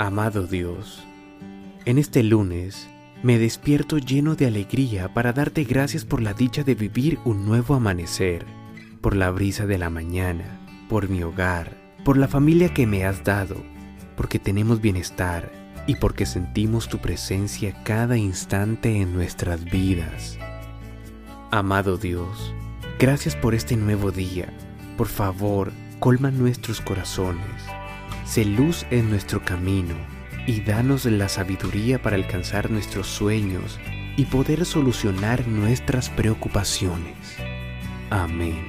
Amado Dios, en este lunes me despierto lleno de alegría para darte gracias por la dicha de vivir un nuevo amanecer, por la brisa de la mañana, por mi hogar, por la familia que me has dado, porque tenemos bienestar y porque sentimos tu presencia cada instante en nuestras vidas. Amado Dios, gracias por este nuevo día. Por favor, colma nuestros corazones Sé luz en nuestro camino y danos la sabiduría para alcanzar nuestros sueños y poder solucionar nuestras preocupaciones. Amén.